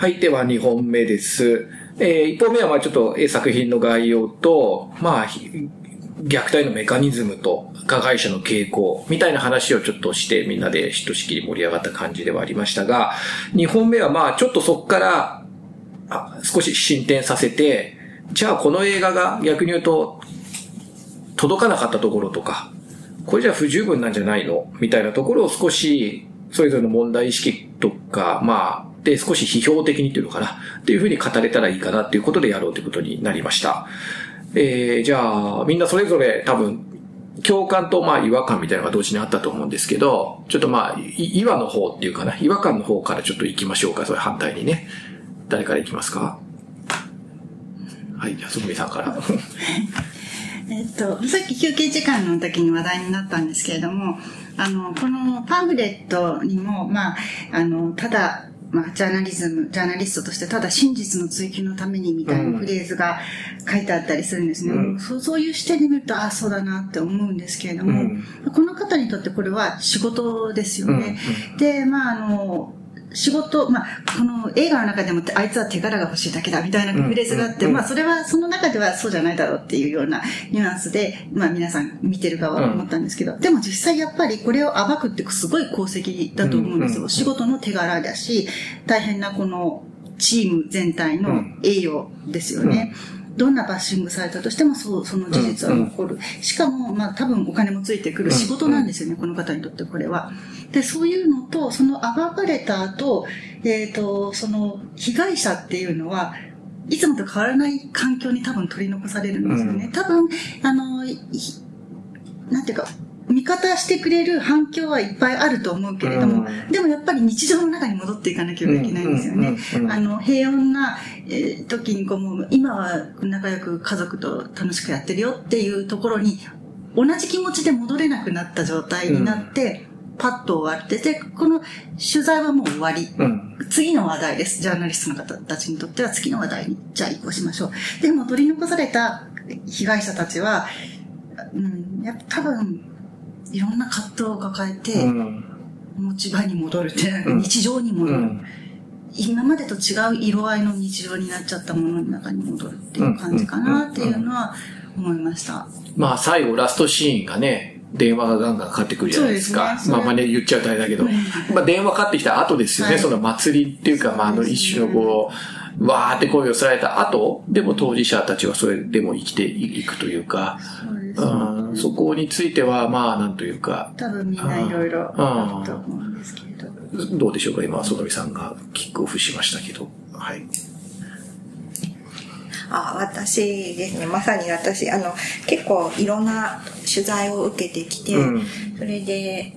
はい、では2本目です。えー、1本目はまあちょっと作品の概要と、まあ、虐待のメカニズムと加害者の傾向みたいな話をちょっとしてみんなでひとしきり盛り上がった感じではありましたが、2本目はまあちょっとそこからあ少し進展させて、じゃあこの映画が逆に言うと届かなかったところとか、これじゃ不十分なんじゃないの？みたいなところを少しそれぞれの問題意識とか、まあ、少し批評的にっていうのかなっていうふうに語れたらいいかなっていうことでやろうということになりました。えー、じゃあ、みんなそれぞれ多分、共感とまあ違和感みたいなのが同時にあったと思うんですけど、ちょっとまあ、違和の方っていうかな、違和感の方からちょっと行きましょうか、それ反対にね。誰から行きますか？はい、じゃあ、すぐみさんから。えっと、さっき休憩時間の時に話題になったんですけれども、あの、このパンフレットにも、まあ、あの、ただ、まあ、ジャーナリズム、ジャーナリストとしてただ真実の追求のためにみたいなフレーズが書いてあったりするんですね。うん、そうそういう視点で見ると、ああ、そうだなって思うんですけれども、うん、この方にとってこれは仕事ですよね。うん、で、まあ、あの、仕事、まあ、この映画の中でもあいつは手柄が欲しいだけだみたいなフレーズがあって、まあ、それはその中ではそうじゃないだろうっていうようなニュアンスで、まあ、皆さん見てる側は思ったんですけど、でも実際やっぱりこれを暴くってすごい功績だと思うんですよ。仕事の手柄だし、大変なこのチーム全体の栄誉ですよね。どんなバッシングされたとしても、そう、その事実は残る。しかも、まあ多分お金もついてくる仕事なんですよね、この方にとってこれは。で、そういうのと、その暴かれた後、えっ、ー、と、その被害者っていうのは、いつもと変わらない環境に多分取り残されるんですよね。多分、あの、なんていうか、味方してくれる反響はいっぱいあると思うけれども、うん、でもやっぱり日常の中に戻っていかなきゃいけないんですよね。あの、平穏な、えー、時にこう、もう今は仲良く家族と楽しくやってるよっていうところに、同じ気持ちで戻れなくなった状態になって、パッと終わって、で、この取材はもう終わり。うん、次の話題です。ジャーナリストの方たちにとっては次の話題に、じゃあ移行しましょう。でも取り残された被害者たちは、うん、やっぱ多分、いろんな葛藤を抱えて、持ち場に戻るって、日常に戻る。今までと違う色合いの日常になっちゃったものの中に戻るっていう感じかなっていうのは思いました。まあ最後ラストシーンがね、電話がガンガンかかってくるじゃないですか。すね、まあまあね、言っちゃうとあれだけど。まあ電話かかってきた後ですよね、はい、その祭りっていうか、まああの一種のこう、わーって声をされた後、でも当事者たちはそれでも生きていくというか、うん、そこについては、まあ、なんというか。多分みんないろいろあると思うんですけど。どうでしょうか今、曽上さんがキックオフしましたけど。はい。あ私ですね。まさに私あの結構いろんな取材を受けてきて、うん、それで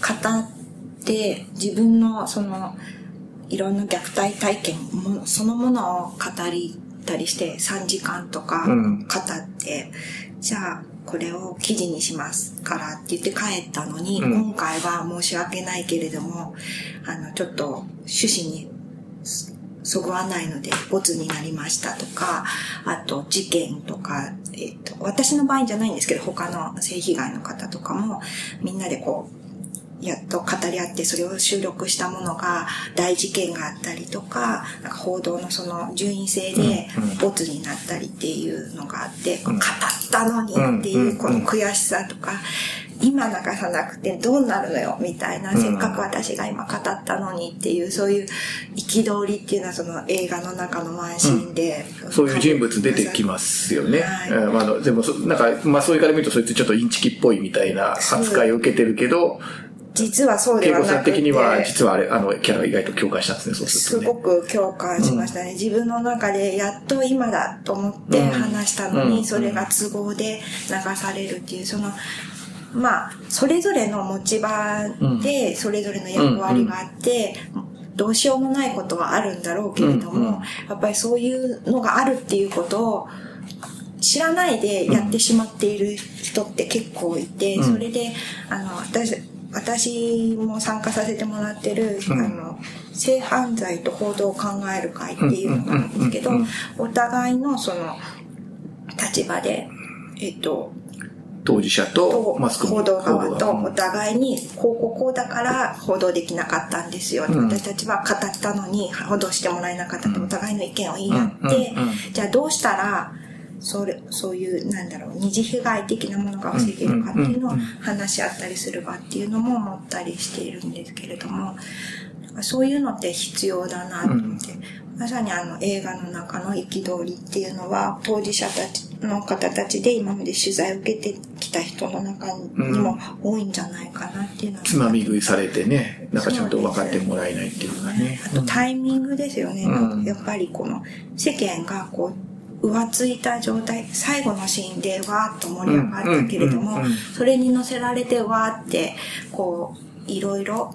語って自分のそのいろんな虐待体験そのものを語りたりして3時間とか語って、じゃあ、これを記事にしますからって言って帰ったのに、うん、今回は申し訳ないけれども、あの、ちょっと趣旨にそぐわないので、ボツになりましたとか、あと事件とか、えっ、ー、と、私の場合じゃないんですけど、他の性被害の方とかも、みんなでこう、やっと語り合ってそれを収録したものが大事件があったりとか、なんか報道のその順位性でボツになったりっていうのがあって、語ったのにっていうこの悔しさとか、今流さなくてどうなるのよみたいな、せっかく私が今語ったのにっていう、そういう憤りっていうのはその映画の中のワンシーンで、うん、そういう人物出てきますよね。はい、まあ、でもなんか、まあそういうから見るとそいつちょっとインチキっぽいみたいな扱いを受けてるけど、実はそうではなくて。さん的には、実はあれ、あの、キャラ意外と共感したんですね、そうすると、ね、すごく共感しましたね、うん、自分の中でやっと今だと思って話したのに、うん、それが都合で流されるっていう、その、まあ、それぞれの持ち場で、それぞれの役割があって、どうしようもないことはあるんだろうけれども、やっぱりそういうのがあるっていうことを、知らないでやってしまっている人って結構いて、それで、あの、私、私も参加させてもらってる、うん、あの、性犯罪と報道を考える会っていうのがあるんですけど、お互いのその立場で、えっと、当事者とマスコミ報道側とお互いに、こうこうこうだから報道できなかったんですよ。うん、私たちは語ったのに報道してもらえなかったってお互いの意見を言い合って、じゃあどうしたら、それそういう、なんだろう、二次被害的なものが防げるかっていうのを話し合ったりする場っていうのも思ったりしているん。ですけれども、そういうのって必要だなと思って、まさにあの映画の中の憤りっていうのは当事者たちの方たちで今まで取材を受けてきた人の中にも多いんじゃないかなっていうのは、つまみ食いされてねなんかちゃんと分かってもらえないっていうのがねあとタイミングですよね、うん、やっぱりこの世間がこう浮ついた状態最後のシーンでわーっと盛り上がったけれども、それに乗せられてわーってこういろいろ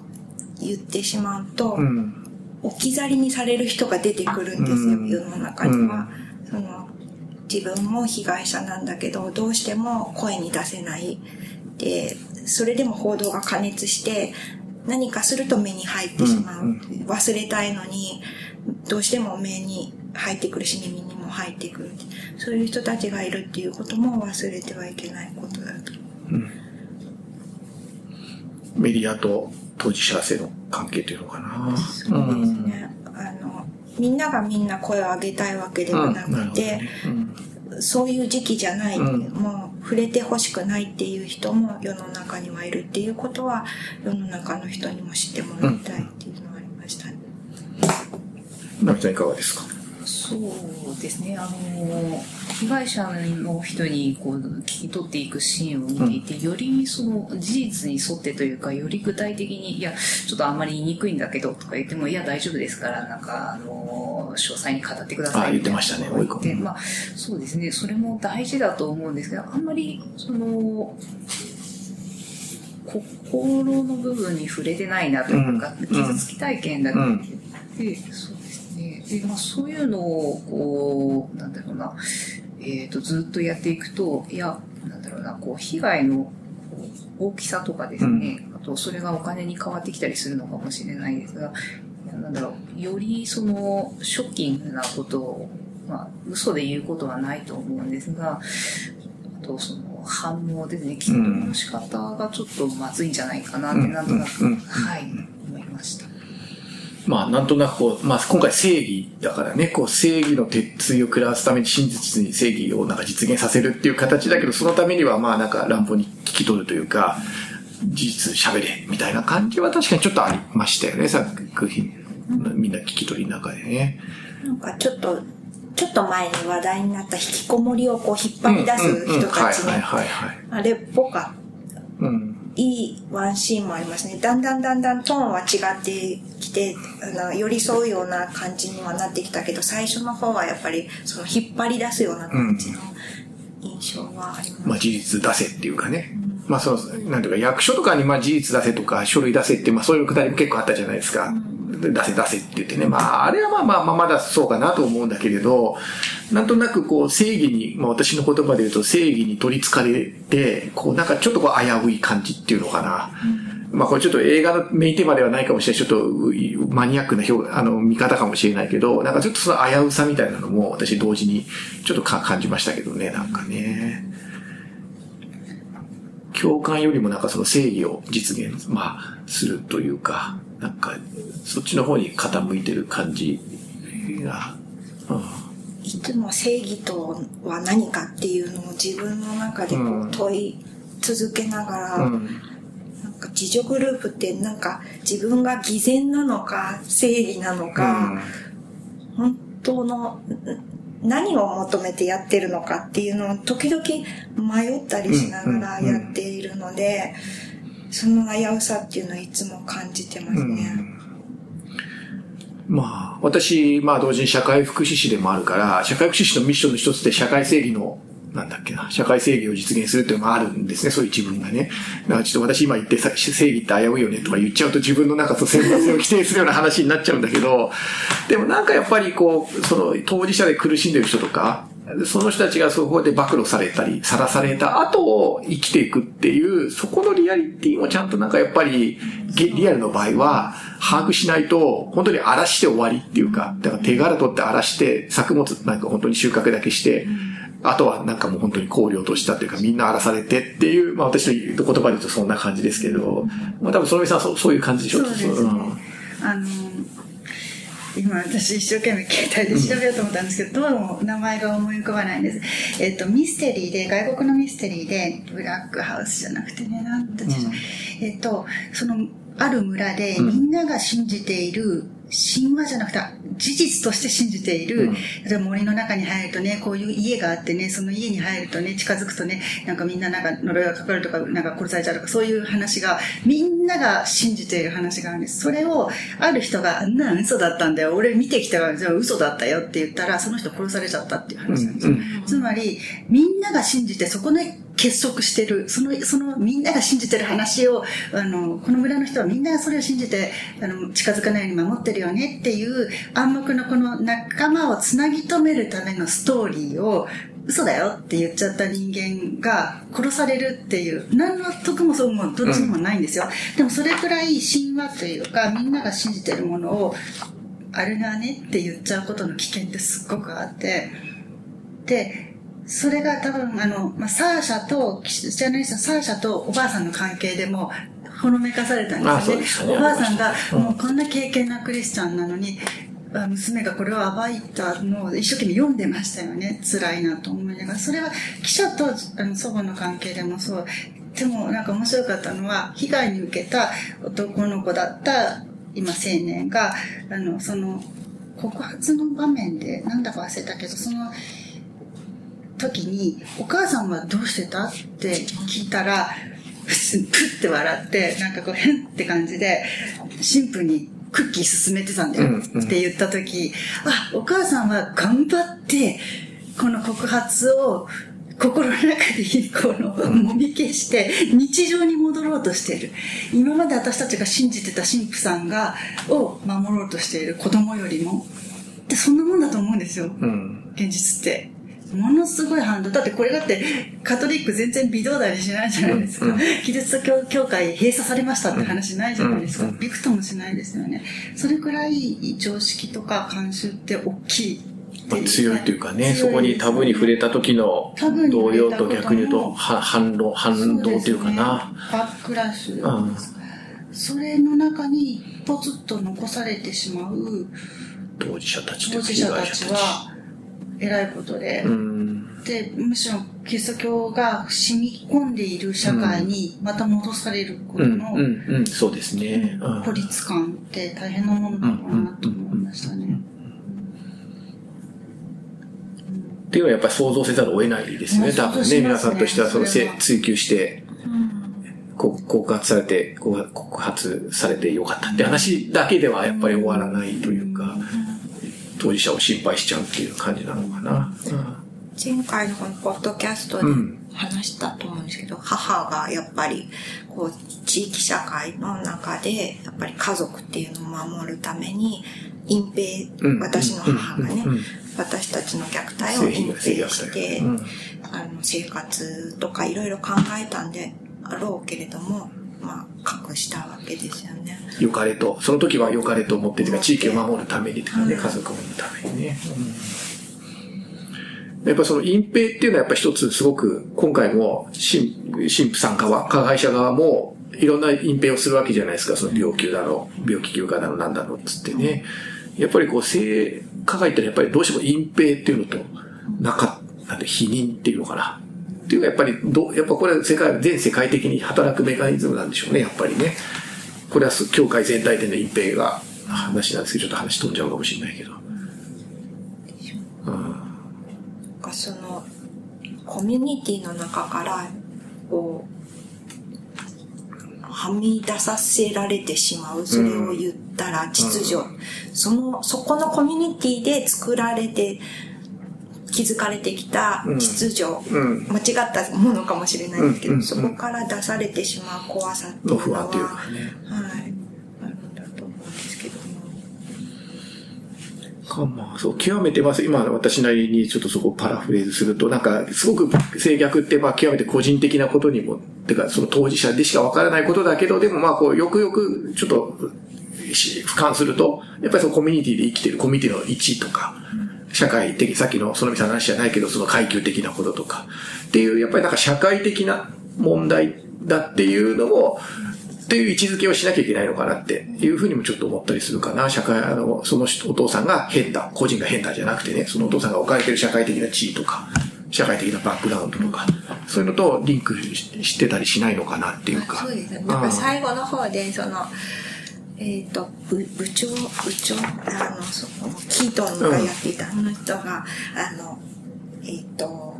言ってしまうと、うん置き去りにされる人が出てくるんですよ、うん、世の中には。その自分も被害者なんだけどどうしても声に出せない。でそれでも報道が過熱して何かすると目に入ってしまう、忘れたいのにどうしても目に入ってくるし耳にも入ってくる。そういう人たちがいるっていうことも忘れてはいけないことだと、うん、メディアと当事者性の関係というのかな。そうですね。あの、みんながみんな声を上げたいわけではなくて、そういう時期じゃない、もう触れてほしくないっていう人も世の中にはいるっていうことは、世の中の人にも知ってもらいたいっていうのはありましたね。なみさんいかがですか？そうですね。あの、被害者の人にこう聞き取っていくシーンを見ていて、よりその事実に沿ってというか、より具体的に、いや、ちょっとあんまり言いにくいんだけどとか言っても、いや、大丈夫ですから、なんか、あの、詳細に語ってくださいあ、言ってましたね、追い込まあ、そうですね。それも大事だと思うんですけど、あんまり、その、心の部分に触れてないなというか、うん、傷つき体験だけで、うん、そうですね。で、まあ、そういうのを、こう、なんだろうな、えっ、ー、と、ずっとやっていくと、いや、なんだろうな、こう、被害の大きさとかですね、うん、あと、それがお金に変わってきたりするのかもしれないですが、なんだろう、よりその、ショッキングなことを、まあ、嘘で言うことはないと思うんですが、あと、その、反応ですね、きっとの仕方がちょっとまずいんじゃないかなって、なんとなく、はい、思いました。まあ、なんとなくこう、まあ、今回正義だからね、こう、正義の鉄槌を食らわすために真実に正義をなんか実現させるっていう形だけど、そのためにはまあ、なんか乱暴に聞き取るというか、事実喋れ、みたいな感じは確かにちょっとありましたよね、作品。みんな聞き取りの中でね。なんかちょっと、ちょっと前に話題になった引きこもりをこう引っ張り出す人たちの、あれっぽか。うんいいワンシーンもありますね。だんだんだんだんトーンは違ってきて、あの寄り添うような感じにはなってきたけど、最初の方はやっぱりその引っ張り出すような感じの印象はあります。まあ事実出せっていうかね。うん、まあその、なんていうか役所とかにまあ事実出せとか書類出せって、まあそういうくだりも結構あったじゃないですか。うん出せ出せって言ってね。まあ、あれはまあまあまあまだそうかなと思うんだけれど、なんとなくこう正義に、まあ私の言葉で言うと正義に取り憑かれて、こうなんかちょっとこう危うい感じっていうのかな。まあこれちょっと映画のメインテーマではないかもしれない。ちょっとマニアックな表あの見方かもしれないけど、なんかちょっとその危うさみたいなのも私同時にちょっと感じましたけどね、なんかね。共感よりもなんかその正義を実現、まあ、するというか、なんか、そっちの方に傾いてる感じが、うん、いつも正義とは何かっていうのを自分の中でこう問い続けながら、うん、なんか自助グループってなんか自分が偽善なのか正義なのか、うん、本当の何を求めてやってるのかっていうのを時々迷ったりしながらやっているので、その危うさっていうのはいつも感じてますね。まあ、私、まあ同時に社会福祉士でもあるから、社会福祉士のミッションの一つで社会正義のなんだっけな、社会正義を実現するっていうのがあるんですね、そういう一文がね。だからちょっと私今言って正義って危ういよねとか言っちゃうと自分のなんかそう、選抜を規定するような話になっちゃうんだけど、でもなんかやっぱりこう、その当事者で苦しんでる人とか、その人たちがそこで暴露されたり、さらされた後を生きていくっていう、そこのリアリティもちゃんとなんかやっぱり、リアルの場合は、把握しないと、本当に荒らして終わりっていうか、だから手柄取って荒らして、作物なんか本当に収穫だけして、あとはなんかもう本当に荒涼としたっていうかみんな荒らされてっていう、まあ私の言葉で言うとそんな感じですけど、まあ多分そのみさんそうそういう感じでしょそうですね。んあの、今私一生懸命携帯で調べようと思ったんですけど、どうも名前が思い浮かばないんです。えっ、と、ミステリーで、外国のミステリーで、ブラックハウスじゃなくてね、なんて言うんえっ、と、その、ある村でみんなが信じている、神話じゃなくて、事実として信じている、例えば森の中に入るとね、こういう家があってね、その家に入るとね、近づくとね、なんかみんななんか呪いがかかるとか、なんか殺されちゃうとか、そういう話が、みんなが信じている話があるんです。それを、ある人が、あんなん嘘だったんだよ、俺見てきたから、じゃあ嘘だったよって言ったら、その人殺されちゃったっていう話なんですよ。つまり、みんなが信じて、そこで結束してる、その、そのみんなが信じてる話を、あの、この村の人はみんながそれを信じて、あの、近づかないように守ってるよねっていう暗黙のこの仲間をつなぎ止めるためのストーリーを、嘘だよって言っちゃった人間が殺されるっていう、何の得もそうもどっちにもないんですよ。でもそれくらい神話というか、みんなが信じてるものを、あれがねって言っちゃうことの危険ってすっごくあって、で、それが多分、あの、まあ、サーシャと、ジャーナリストのサーシャとおばあさんの関係でも、ほのめかされたんあですよねそうでした。ねおばあさんが、もうこんな経験なクリスチャンなのに、あ娘がこれを暴いたのを一生懸命読んでましたよね。辛いなと思いながら。それは記者とあの祖母の関係でもそう。でもなんか面白かったのは、被害に受けた男の子だった今青年が、あの、その、告発の場面で、なんだか忘れたけど、その、時に、お母さんはどうしてた？って聞いたら、プッて笑って、なんかこう変って感じで、神父にクッキー進めてたんだよって言った時、あ、お母さんは頑張って、この告発を心の中でこのもみ消して日常に戻ろうとしている。今まで私たちが信じてた神父さんが、を守ろうとしている子供よりも。で、そんなもんだと思うんですよ。うん。現実って。ものすごい反動。だってこれだってカトリック全然微動だにしないじゃないですか。キリスト教教会閉鎖されましたって話ないじゃないですか。びくともしないですよね。それくらい常識とか慣習って大きい。まあ、強いというかね、そこにタブーに触れた時の動揺と逆に言うとは反論、反動というかな。バックラッシュですか。それの中にポツッと残されてしまう当事者たちと当事者たちは偉いことで、うん。で、むしろキリスト教が染み込んでいる社会にまた戻されることうん、のうん、うん、そうですね。うん。孤立感って大変なものだろうなと思いましたね。っていうのはやっぱり想像せざるを得ないですよね、うん多分ね。皆さんとしてはそのせ追求して、こ告発されて、告告発されてよかったって話だけではやっぱり終わらないというか、当事者を心配しちゃうっていう感じなのかな。前回のこのポッドキャストで話したと思うんですけど、母がやっぱりこう地域社会の中でやっぱり家族っていうのを守るために隠蔽、うん私の母がね、うんうん私たちの虐待を隠蔽して、うんあの生活とかいろいろ考えたんであろうけれども、まあ隠したわけですよね。良かれと、その時は良かれと思っててか、地域を守るためにとかね、うん家族を守るためにね。やっぱその隠蔽っていうのはやっぱ一つすごく、今回も神神父さん側、加害者側もいろんな隠蔽をするわけじゃないですか、その病気だろう、病気休暇だろう、なんだろうっつってね。やっぱりこう、性加害ってのはやっぱりどうしても隠蔽っていうのと、なかなんて否認っていうのかな。っていうかやっぱりどう、やっぱこれは世界、全世界的に働くメカニズムなんでしょうね、やっぱりね。これはす教会全体での隠蔽が話なんですけど、ちょっと話飛んじゃうかもしれないけど。なんかそのコミュニティの中からこうはみ出させられてしまうそれを言ったら秩序、そのそこのコミュニティで作られて築かれてきた秩序、うん間違ったものかもしれないんですけど、うんそこから出されてしまう怖さっていうのはの不安というかね。はいあるんだと思うんですけども。かまあ、そう、極めてます。今、私なりにちょっとそこをパラフレーズすると、なんか、すごく制約って、まあ、極めて個人的なことにも、てか、その当事者でしかわからないことだけど、でもまあ、こう、よくよく、ちょっと、し俯瞰すると、やっぱりそのコミュニティで生きてるコミュニティの位置とか、社会的、さっきのそのみさんの話じゃないけど、その階級的なこととか、っていう、やっぱりなんか社会的な問題だっていうのを、っていう位置づけをしなきゃいけないのかなっていうふうにもちょっと思ったりするかな。社会、あの、そのお父さんが変だ、個人が変だじゃなくてね、そのお父さんが置かれてる社会的な地位とか、社会的なバックグラウンドとか、そういうのとリンクしてたりしないのかなっていうか。そうですね。なんか最後の方で、その、えっ、ー、と、部部長、部長、あの、その、キートンがやっていたあの人が、あの、えっ、ー、と、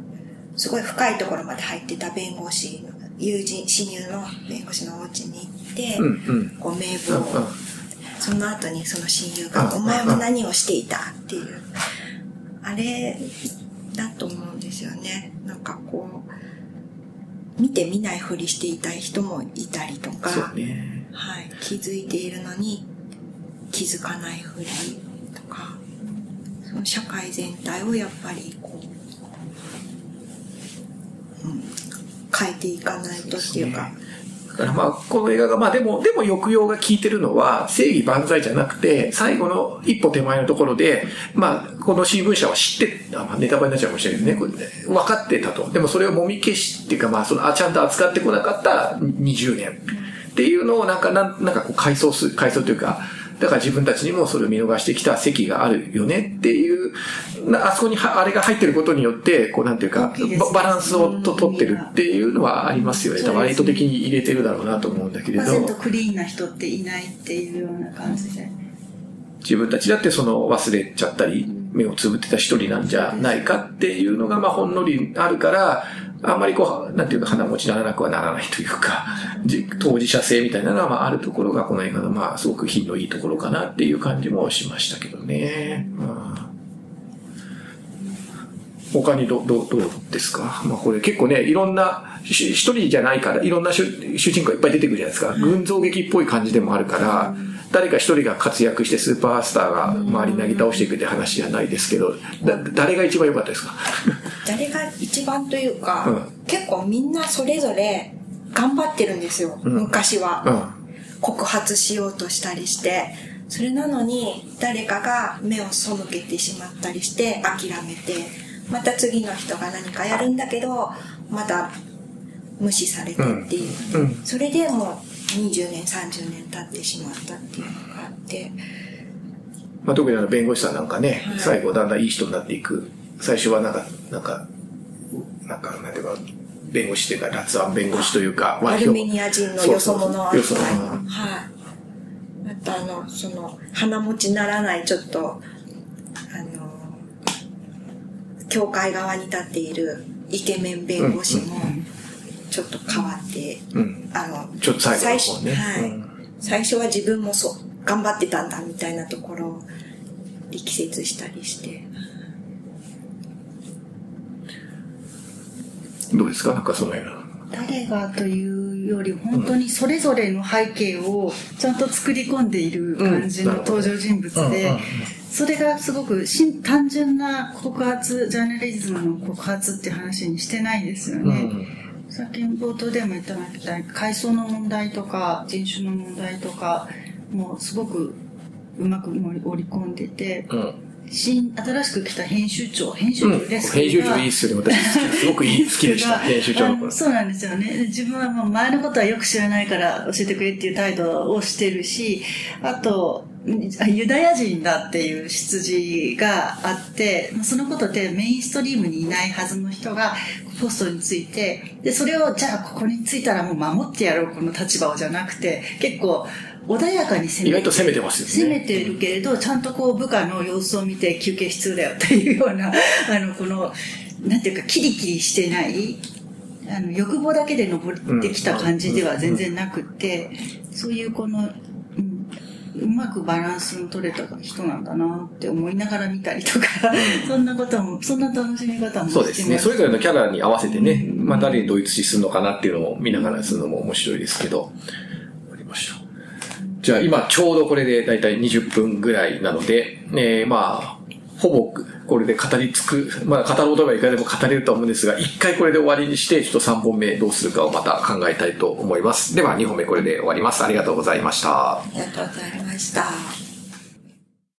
すごい深いところまで入ってた弁護士の友人、親友の弁護士のお家に行って、うんうん、こう名簿を、その後にその親友が、お前は何をしていた？っていう、あれだと思うんですよね。なんかこう、見て見ないふりしていた人もいたりとか、ね、はい、気づいているのに気づかないふりとか、その社会全体をやっぱりこう、うん変えていかないとっていうか。だからまあ、この映画が、まあでも、でも抑揚が効いてるのは、正義万歳じゃなくて、最後の一歩手前のところで、まあ、この新聞社は知って、まあ、ネタバレになっちゃうかもしれないですね。これね分かってたと。でもそれをもみ消しっていうか、まあ、その、あ、ちゃんと扱ってこなかった20年っていうのをなんか、なんなんかこう、回想す、回想というか、だから自分たちにもそれを見逃してきた席があるよねっていう、あそこにあれが入ってることによって、こうなんていうか、バランスをと取ってるっていうのはありますよね。多分意図的に入れてるだろうなと思うんだけれど。クリーンな人っていないっていうような感じで。自分たちだってその忘れちゃったり、目をつぶってた一人なんじゃないかっていうのが、まあほんのりあるから、あんまりこう、なんていうか、鼻持ちならなくはならないというか、当事者性みたいなのは、まあ、あるところが、この映画の、まあ、すごく品のいいところかなっていう感じもしましたけどね。他にど、ど、どうですか？まあ、これ結構ね、いろんな、一人じゃないから、いろんな主人公いっぱい出てくるじゃないですか。群像劇っぽい感じでもあるから、誰か一人が活躍してスーパースターが周りに投げ倒していくって話じゃないですけど、だ誰が一番良かったですか？誰が一番というか、うん、結構みんなそれぞれ頑張ってるんですよ、うん、昔は、うん、告発しようとしたりして。それなのに誰かが目を背けてしまったりして諦めて、また次の人が何かやるんだけど、また無視されてっていう。それでもう20年30年経ってしまったっていうのがあって。まあ、特にあの弁護士さんなんかね、はい、最後だんだんいい人になっていく。最初はなんか、なんか、なんか、なんていうか、弁護士っていうか、辣腕弁護士というか、アルメニア人のよそ者はい。あとあの、その、鼻持ちならないちょっと、あの、教会側に立っているイケメン弁護士も、ちょっと変わって、うん、あの、ちょっと最初のね、はい、うん、最初は自分もそう、頑張ってたんだみたいなところを力説したりして。どうですか？なんかそのような。誰がというより本当にそれぞれの背景をちゃんと作り込んでいる感じの登場人物で、それがすごく単純な告発ジャーナリズムの告発っていう話にしてないですよね。うんさっき冒頭でも言ったみたいに階層の問題とか人種の問題とかもうすごくうまく織り込んでて、うん新新しく来た編集長、編集長ですうん、編集長いいっすよね。私、すごくいい、好きでした、編集長のそうなんですよね。自分はもう前のことはよく知らないから教えてくれっていう態度をしてるし、あと、ユダヤ人だっていう出自があって、そのことでメインストリームにいないはずの人がポストについて、で、それをじゃあここについたらもう守ってやろう、この立場をじゃなくて、結構穏やかに攻めて意外と攻めてますよね。攻めてるけれど、ちゃんとこう部下の様子を見て休憩必要だよっていうような、あの、この、なんていうか、キリキリしてない、あの、欲望だけで登ってきた感じでは全然なくって、そういうこの、うまくバランスの取れた人なんだなって思いながら見たりとか、そんなことも、そんな楽しみ方もそうですね。それぞれのキャラに合わせてね、まあ誰に同一視するのかなっていうのを見ながらするのも面白いですけど、ありました。じゃあ今ちょうどこれでだいたい20分ぐらいなので、えー、まあ、ほぼこれで語りつく、まあ語ろうとがいかでも語れると思うんですが、一回これで終わりにして、ちょっと3本目どうするかをまた考えたいと思います。では2本目これで終わります。ありがとうございました。ありがとうございました。